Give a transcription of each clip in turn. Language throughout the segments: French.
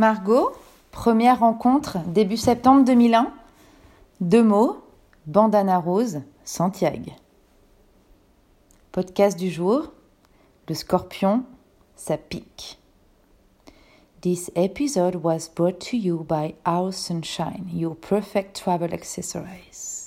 Margot, première rencontre début septembre 2001. Deux mots, bandana rose, Santiago. Podcast du jour, le scorpion, ça pique. This episode was brought to you by Our Sunshine, your perfect travel accessories.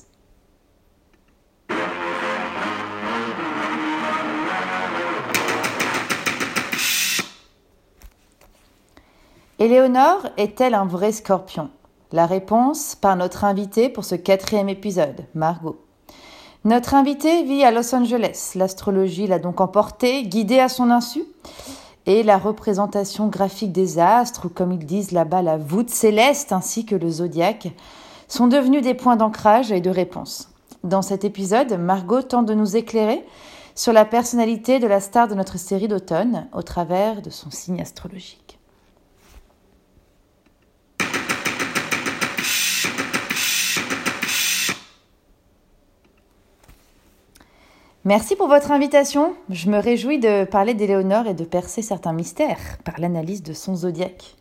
Éléonore est-elle un vrai scorpion? La réponse par notre invitée pour ce quatrième épisode, Margot. Notre invitée vit à Los Angeles. L'astrologie l'a donc emportée, guidée à son insu. Et la représentation graphique des astres, ou comme ils disent là-bas, la voûte céleste ainsi que le zodiaque, sont devenus des points d'ancrage et de réponse. Dans cet épisode, Margot tente de nous éclairer sur la personnalité de la star de notre série d'automne au travers de son signe astrologique. Merci pour votre invitation. Je me réjouis de parler d'Éléonore et de percer certains mystères par l'analyse de son zodiaque.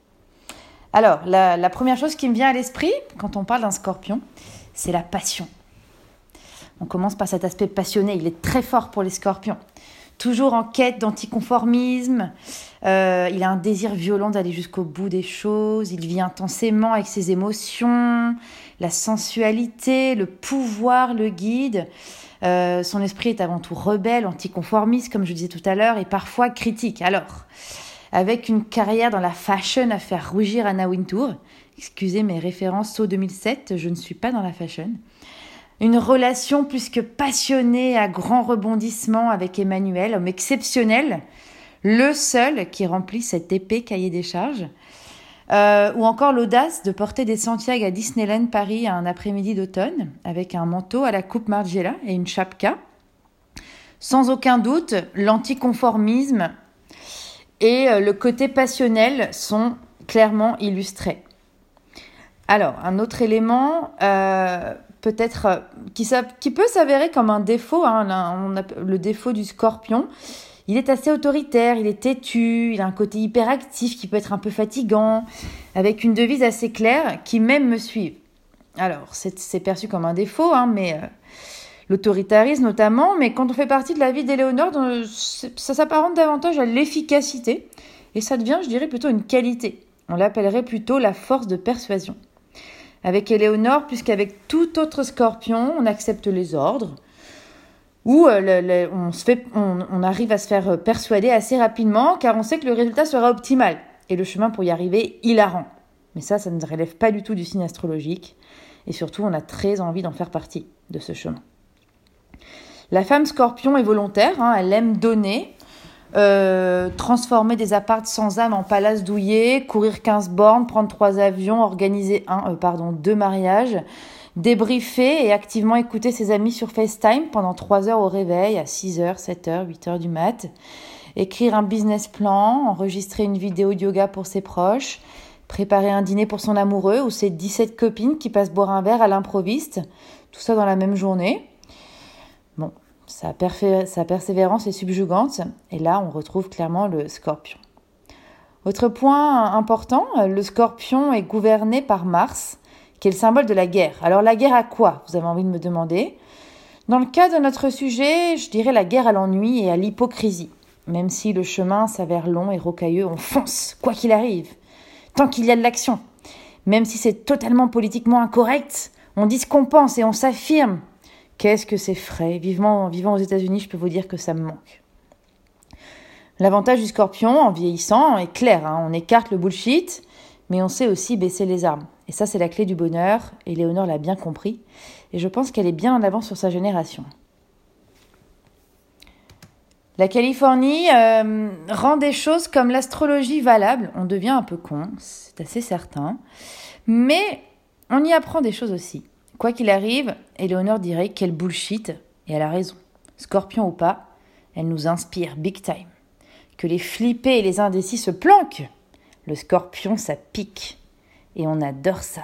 Alors, la, première chose qui me vient à l'esprit quand on parle d'un scorpion, c'est la passion. On commence par cet aspect passionné, il est très fort pour les scorpions. Toujours en quête d'anticonformisme, euh, il a un désir violent d'aller jusqu'au bout des choses, il vit intensément avec ses émotions, la sensualité, le pouvoir le guide. Euh, son esprit est avant tout rebelle, anticonformiste, comme je disais tout à l'heure, et parfois critique. Alors, avec une carrière dans la fashion à faire rougir Anna Wintour, excusez mes références au 2007, je ne suis pas dans la fashion. Une relation plus que passionnée à grand rebondissement avec Emmanuel, homme exceptionnel, le seul qui remplit cet épais cahier des charges. Euh, ou encore l'audace de porter des Santiago à Disneyland Paris un après-midi d'automne avec un manteau à la coupe Margiela et une chapka. Sans aucun doute, l'anticonformisme et euh, le côté passionnel sont clairement illustrés. Alors, un autre élément, euh, peut-être qui, qui, peut s'avérer comme un défaut, hein, le défaut du scorpion, il est assez autoritaire, il est têtu, il a un côté hyperactif qui peut être un peu fatigant, avec une devise assez claire qui même me suit. Alors, c'est perçu comme un défaut, hein, mais euh, l'autoritarisme notamment, mais quand on fait partie de la vie d'Éléonore, ça s'apparente davantage à l'efficacité, et ça devient, je dirais, plutôt une qualité. On l'appellerait plutôt la force de persuasion. Avec Éléonore, puisqu'avec tout autre scorpion, on accepte les ordres, où euh, on, arrive à se faire persuader assez rapidement car on sait que le résultat sera optimal et le chemin pour y arriver hilarant. Mais ça, ça ne relève pas du tout du signe astrologique et surtout on a très envie d'en faire partie de ce chemin. La femme scorpion est volontaire, hein, elle aime donner, euh, transformer des appartes sans âme en palaces douillés, courir 15 bornes, prendre trois avions, organiser un, euh, pardon, deux mariages, débriefer et activement écouter ses amis sur FaceTime pendant 3 heures au réveil, à 6 h 7 h 8 h du mat, écrire un business plan, enregistrer une vidéo de yoga pour ses proches, préparer un dîner pour son amoureux ou ses 17 copines qui passent boire un verre à l'improviste, tout ça dans la même journée. Sa persévérance est subjugante et là on retrouve clairement le scorpion. Autre point important, le scorpion est gouverné par Mars, qui est le symbole de la guerre. Alors la guerre à quoi Vous avez envie de me demander? Dans le cas de notre sujet, je dirais la guerre à l'ennui et à l'hypocrisie. Même si le chemin s'avère long et rocailleux, on fonce, quoi qu'il arrive, tant qu'il y a de l'action. Même si c'est totalement politiquement incorrect, on dit ce qu'on pense et on s'affirme. Qu'est-ce que c'est frais? Vivement, vivant aux États-Unis, je peux vous dire que ça me manque. L'avantage du scorpion en vieillissant est clair, hein. on écarte le bullshit, mais on sait aussi baisser les armes. Et ça, c'est la clé du bonheur, et Léonore l'a bien compris, et je pense qu'elle est bien en avance sur sa génération. La Californie euh, rend des choses comme l'astrologie valable. On devient un peu con, c'est assez certain. Mais on y apprend des choses aussi. Quoi qu'il arrive, Éléonore dirait quel bullshit, et elle a raison. Scorpion ou pas, elle nous inspire big time. Que les flippés et les indécis se planquent. Le scorpion, ça pique. Et on adore ça.